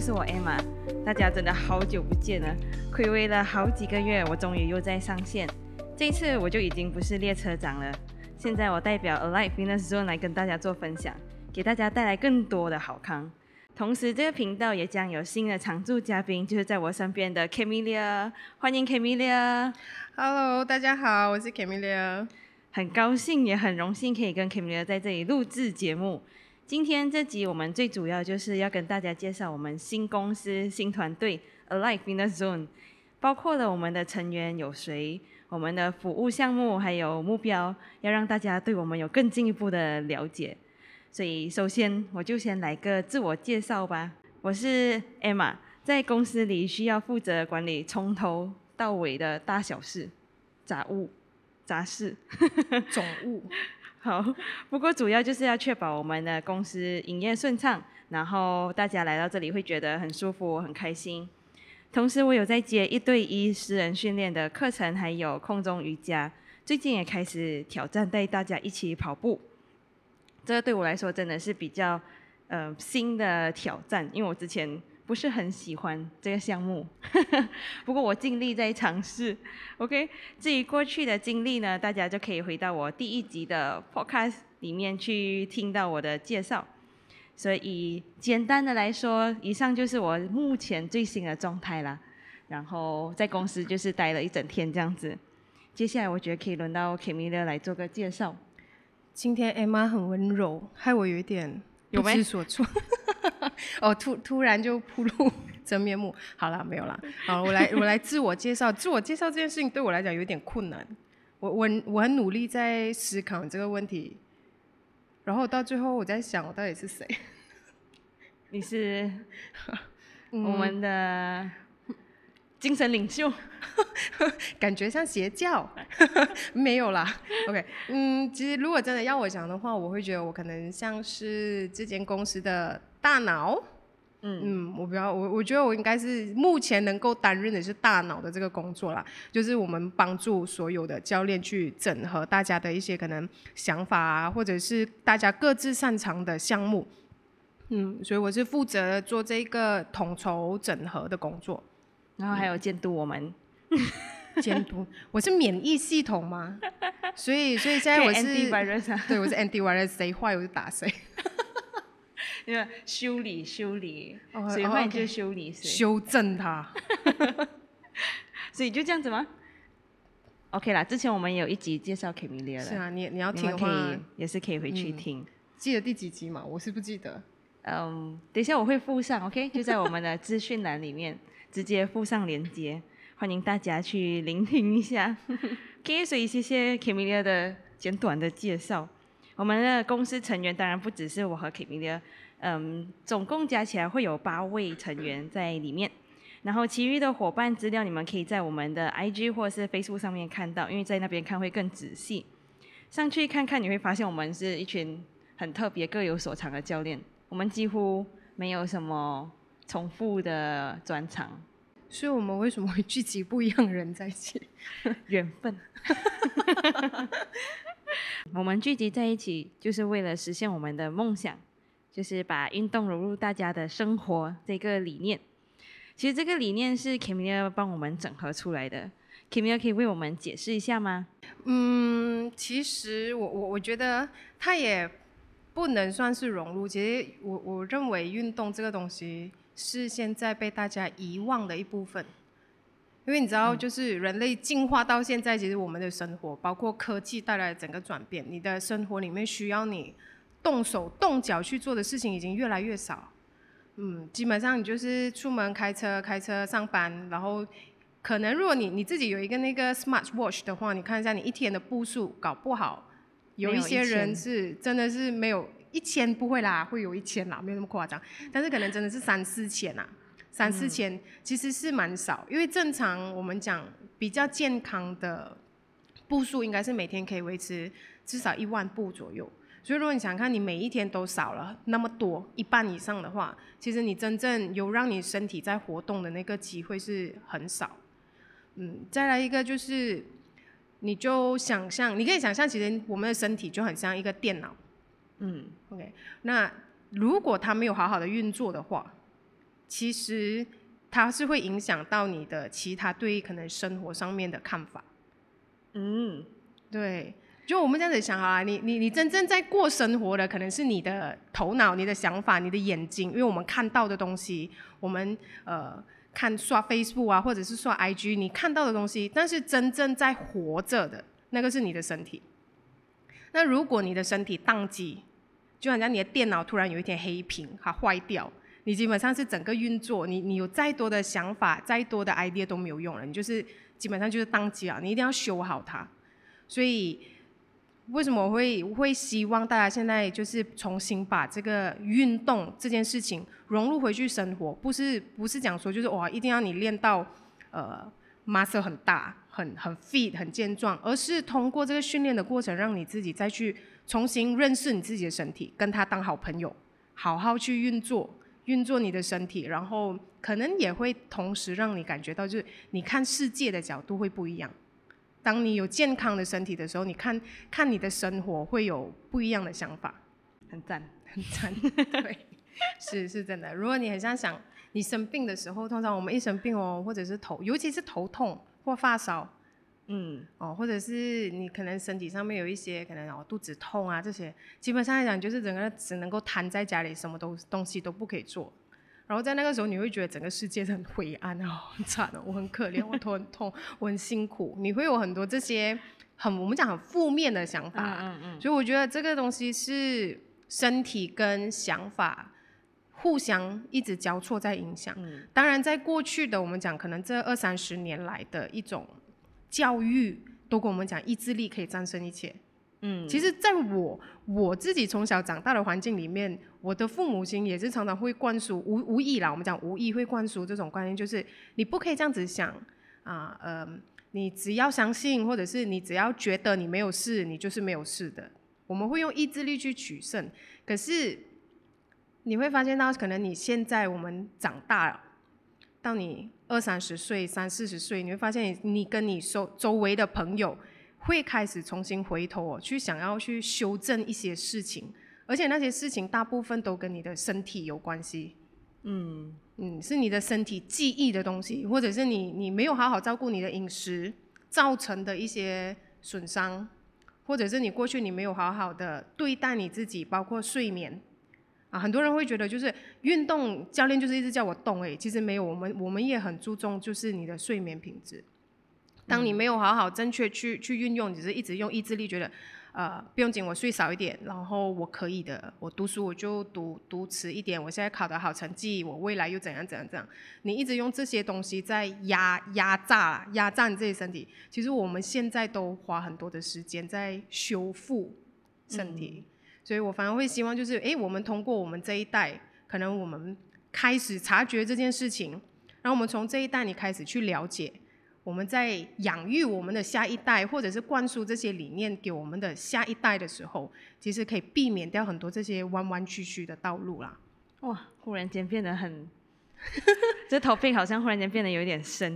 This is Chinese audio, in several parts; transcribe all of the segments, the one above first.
家好，又是我 Emma。大家真的好久不见了，暌违了好几个月，我终于又在上线。这一次我就已经不是列车长了，现在我代表 Alive Fitness Zone 来跟大家做分享，给大家带来更多的好康。同时，这个频道也将有新的常驻嘉宾，就是在我身边的 Camelia，欢迎 Camelia。Hello，大家好，我是 Camelia。很高兴也很荣幸可以跟 Camelia 在这里录制节目。今天这集我们最主要就是要跟大家介绍我们新公司、新团队 Alive in the Zone，包括了我们的成员有谁，我们的服务项目还有目标，要让大家对我们有更进一步的了解。所以首先我就先来个自我介绍吧，我是 Emma，在公司里需要负责管理从头到尾的大小事、杂物、杂事。总务，好，不过主要就是要确保我们的公司营业顺畅，然后大家来到这里会觉得很舒服、很开心。同时，我有在接一对一私人训练的课程，还有空中瑜伽。最近也开始挑战带大家一起跑步，这个对我来说真的是比较呃新的挑战，因为我之前不是很喜欢这个项目，不过我尽力在尝试。OK，至于过去的经历呢，大家就可以回到我第一集的 Podcast 里面去听到我的介绍。所以简单的来说，以上就是我目前最新的状态啦。然后在公司就是待了一整天这样子。接下来我觉得可以轮到 Kamila 来做个介绍。今天 Emma 很温柔，害我有一点不有没知所措。哦，突突然就暴露真面目。好了，没有了。好，我来我来自我介绍。自我介绍这件事情对我来讲有点困难。我我我很努力在思考这个问题，然后到最后我在想我到底是谁。你是 嗯我们的精神领袖。感觉像邪教，没有啦。OK，嗯，其实如果真的要我讲的话，我会觉得我可能像是这间公司的大脑。嗯嗯，我比较我我觉得我应该是目前能够担任的是大脑的这个工作啦，就是我们帮助所有的教练去整合大家的一些可能想法啊，或者是大家各自擅长的项目。嗯，所以我是负责做这个统筹整合的工作。然后还有监督我们，监督，我是免疫系统吗？所以，所以现在我是对，我是 antivirus，谁坏我就打谁，因为修理修理，哦谁哦坏 OK 就修理谁，修正它。所以就这样子吗？OK 啦，之前我们有一集介绍 Camelia 的，是啊，你你要你听的话可以，也是可以回去嗯听。记得第几集嘛？我是不记得。嗯，等一下我会附上，OK，就在我们的资讯栏里面直接附上链接，欢迎大家去聆听一下。OK，所以谢谢 Camelia 的简短的介绍。我们的公司成员当然不只是我和 Camelia，嗯，总共加起来会有八位成员在里面。然后其余的伙伴资料，你们可以在我们的 IG 或者是 Facebook 上面看到，因为在那边看会更仔细。上去看看，你会发现我们是一群很特别、各有所长的教练。我们几乎没有什么重复的专长，所以我们为什么会聚集不一样的人在一起？缘分。我们聚集在一起，就是为了实现我们的梦想，就是把运动融入大家的生活这个理念。其实这个理念是 k i m i l a 帮我们整合出来的。k i m i l a 可以为我们解释一下吗？嗯，其实我我我觉得它也不能算是融入。其实我我认为运动这个东西是现在被大家遗忘的一部分。因为你知道，就是人类进化到现在，其实我们的生活，包括科技带来的整个转变，你的生活里面需要你动手动脚去做的事情已经越来越少。嗯，基本上你就是出门开车、开车上班，然后可能如果你你自己有一个那个 smart watch 的话，你看一下你一天的步数，搞不好有一些人是真的是没有一千不会啦，会有一千啦，没有那么夸张，但是可能真的是三四千啊。三四千其实是蛮少，因为正常我们讲比较健康的步数应该是每天可以维持至少一万步左右。所以如果你想看你每一天都少了那么多一半以上的话，其实你真正有让你身体在活动的那个机会是很少。嗯，再来一个就是，你就想象，你可以想象，其实我们的身体就很像一个电脑。嗯，OK，那如果它没有好好的运作的话，其实它是会影响到你的其他对可能生活上面的看法。嗯，对，就我们这样子想啊，你你你真正在过生活的，可能是你的头脑、你的想法、你的眼睛，因为我们看到的东西，我们呃看刷 Facebook 啊，或者是刷 IG，你看到的东西，但是真正在活着的那个是你的身体。那如果你的身体宕机，就好像你的电脑突然有一天黑屏，它坏掉，你基本上是整个运作，你你有再多的想法、再多的 idea 都没有用了，你就是基本上就是宕机了，你一定要修好它。所以为什么会会希望大家现在就是重新把这个运动这件事情融入回去生活，不是不是讲说就是哇一定要你练到呃 muscle 很大、很很 fit、很健壮，而是通过这个训练的过程，让你自己再去重新认识你自己的身体，跟他当好朋友，好好去运作运作你的身体，然后可能也会同时让你感觉到就是你看世界的角度会不一样。当你有健康的身体的时候，你看看你的生活会有不一样的想法，很赞。很赞。对，是是真的。如果你很像想你生病的时候，通常我们一生病哦，或者是头，尤其是头痛或发烧，嗯，哦，或者是你可能身体上面有一些可能哦肚子痛啊这些，基本上来讲就是整个只能够瘫在家里，什么都东西都不可以做。然后在那个时候，你会觉得整个世界是很灰暗啊，很惨哦，我很可怜，我头很痛，我很辛苦，你会有很多这些很我们讲很负面的想法。嗯嗯所以我觉得这个东西是身体跟想法互相一直交错在影响。嗯当然，在过去的我们讲，可能这二三十年来的一种教育，都跟我们讲意志力可以战胜一切。嗯，其实，在我我自己从小长大的环境里面，我的父母亲也是常常会灌输无无意啦，我们讲无意会灌输这种观念，就是你不可以这样子想啊，呃，你只要相信，或者是你只要觉得你没有事，你就是没有事的。我们会用意志力去取胜，可是你会发现到，可能你现在我们长大了，到你二三十岁、三四十岁，你会发现你你跟你周周围的朋友会开始重新回头哦，去想要去修正一些事情，而且那些事情大部分都跟你的身体有关系。嗯嗯，是你的身体记忆的东西，或者是你你没有好好照顾你的饮食造成的一些损伤，或者是你过去你没有好好的对待你自己，包括睡眠啊，很多人会觉得就是运动教练就是一直叫我动，诶，其实没有，我们我们也很注重就是你的睡眠品质。当你没有好好正确去去运用，只是一直用意志力，觉得呃不用紧，我睡少一点，然后我可以的，我读书我就读读迟一点，我现在考得好成绩，我未来又怎样怎样怎样。你一直用这些东西在压压榨压榨你自己身体，其实我们现在都花很多的时间在修复身体，所以我反而会希望就是，诶，我们通过我们这一代，可能我们开始察觉这件事情，然后我们从这一代你开始去了解。我们在养育我们的下一代，或者是灌输这些理念给我们的下一代的时候，其实可以避免掉很多这些弯弯曲曲的道路啦。哇，忽然间变得很，这 topic 好像忽然间变得有点深。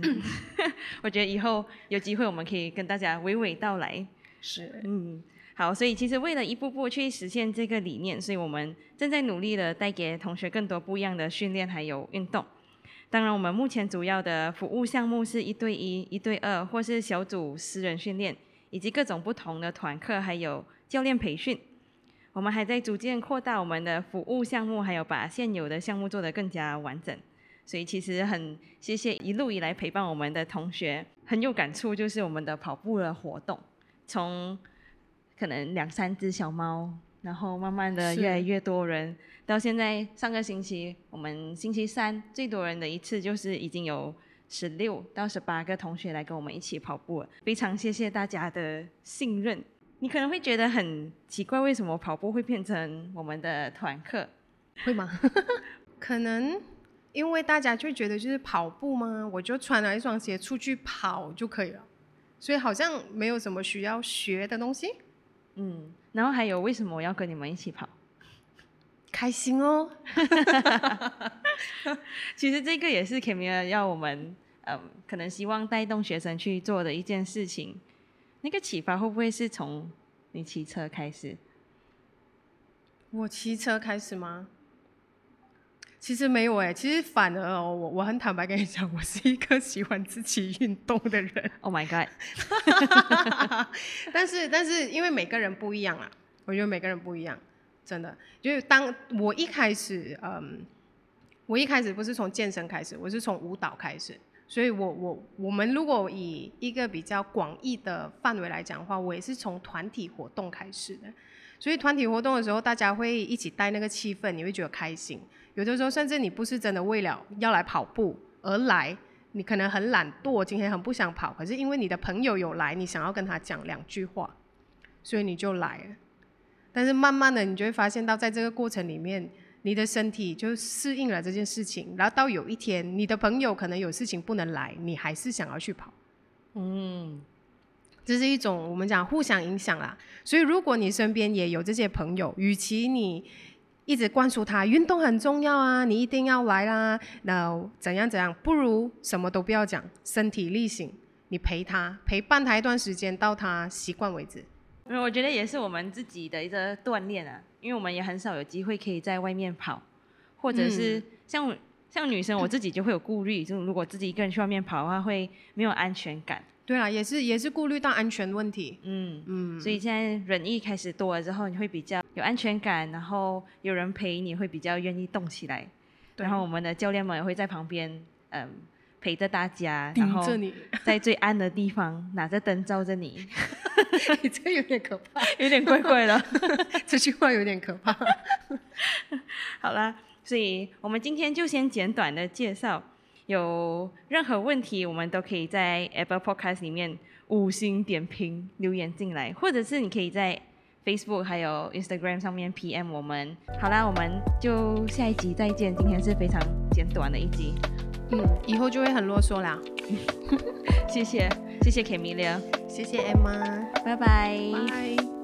我觉得以后有机会我们可以跟大家娓娓道来。是，嗯，好，所以其实为了一步步去实现这个理念，所以我们正在努力的带给同学更多不一样的训练还有运动。当然，我们目前主要的服务项目是一对一、一对二，或是小组私人训练，以及各种不同的团课，还有教练培训。我们还在逐渐扩大我们的服务项目，还有把现有的项目做得更加完整。所以其实很谢谢一路以来陪伴我们的同学，很有感触，就是我们的跑步的活动，从可能两三只小猫，然后慢慢的越来越多人，到现在上个星期我们星期三最多人的一次就是已经有十六到十八个同学来跟我们一起跑步了，非常谢谢大家的信任。你可能会觉得很奇怪，为什么跑步会变成我们的团课？会吗？可能因为大家就觉得就是跑步嘛？我就穿了一双鞋出去跑就可以了，所以好像没有什么需要学的东西。嗯，然后还有为什么我要跟你们一起跑？开心哦，其实这个也是 Kimia 要我们，嗯，可能希望带动学生去做的一件事情。那个启发会不会是从你骑车开始？我骑车开始吗？其实没有哎，其实反而哦，我我很坦白跟你讲，我是一个喜欢自己运动的人。Oh my god！但是但是因为每个人不一样啊，我觉得每个人不一样，真的。就是当我一开始，嗯，我一开始不是从健身开始，我是从舞蹈开始。所以我我我们如果以一个比较广义的范围来讲的话，我也是从团体活动开始的。所以团体活动的时候，大家会一起带那个气氛，你会觉得开心。有的时候，甚至你不是真的为了要来跑步而来，你可能很懒惰，今天很不想跑，可是因为你的朋友有来，你想要跟他讲两句话，所以你就来了。但是慢慢的，你就会发现到，在这个过程里面，你的身体就适应了这件事情，然后到有一天，你的朋友可能有事情不能来，你还是想要去跑。嗯，这是一种我们讲互相影响啦。所以如果你身边也有这些朋友，与其你一直灌输他运动很重要啊，你一定要来啦。那怎样怎样，不如什么都不要讲，身体力行，你陪他陪伴他一段时间，到他习惯为止。我觉得也是我们自己的一个锻炼啊，因为我们也很少有机会可以在外面跑，或者是像像女生，我自己就会有顾虑，就如果自己一个人去外面跑的话，会没有安全感。对啊，也是也是顾虑到安全问题。嗯嗯，所以现在人意开始多了之后，你会比较有安全感，然后有人陪你会比较愿意动起来。然后我们的教练们也会在旁边，嗯，陪着大家，然后 在最暗的地方拿着灯照着你。你这有点可怕，有点怪怪的，这句话有点可怕。好啦，所以我们今天就先简短的介绍。有任何问题，我们都可以在 Apple Podcast 里面五星点评留言进来，或者是你可以在 Facebook 还有 Instagram 上面 PM 我们。好啦，我们就下一集再见。今天是非常简短的一集，嗯，以后就会很啰嗦啦。谢谢，谢谢 Camila，谢谢 Emma，拜拜。拜。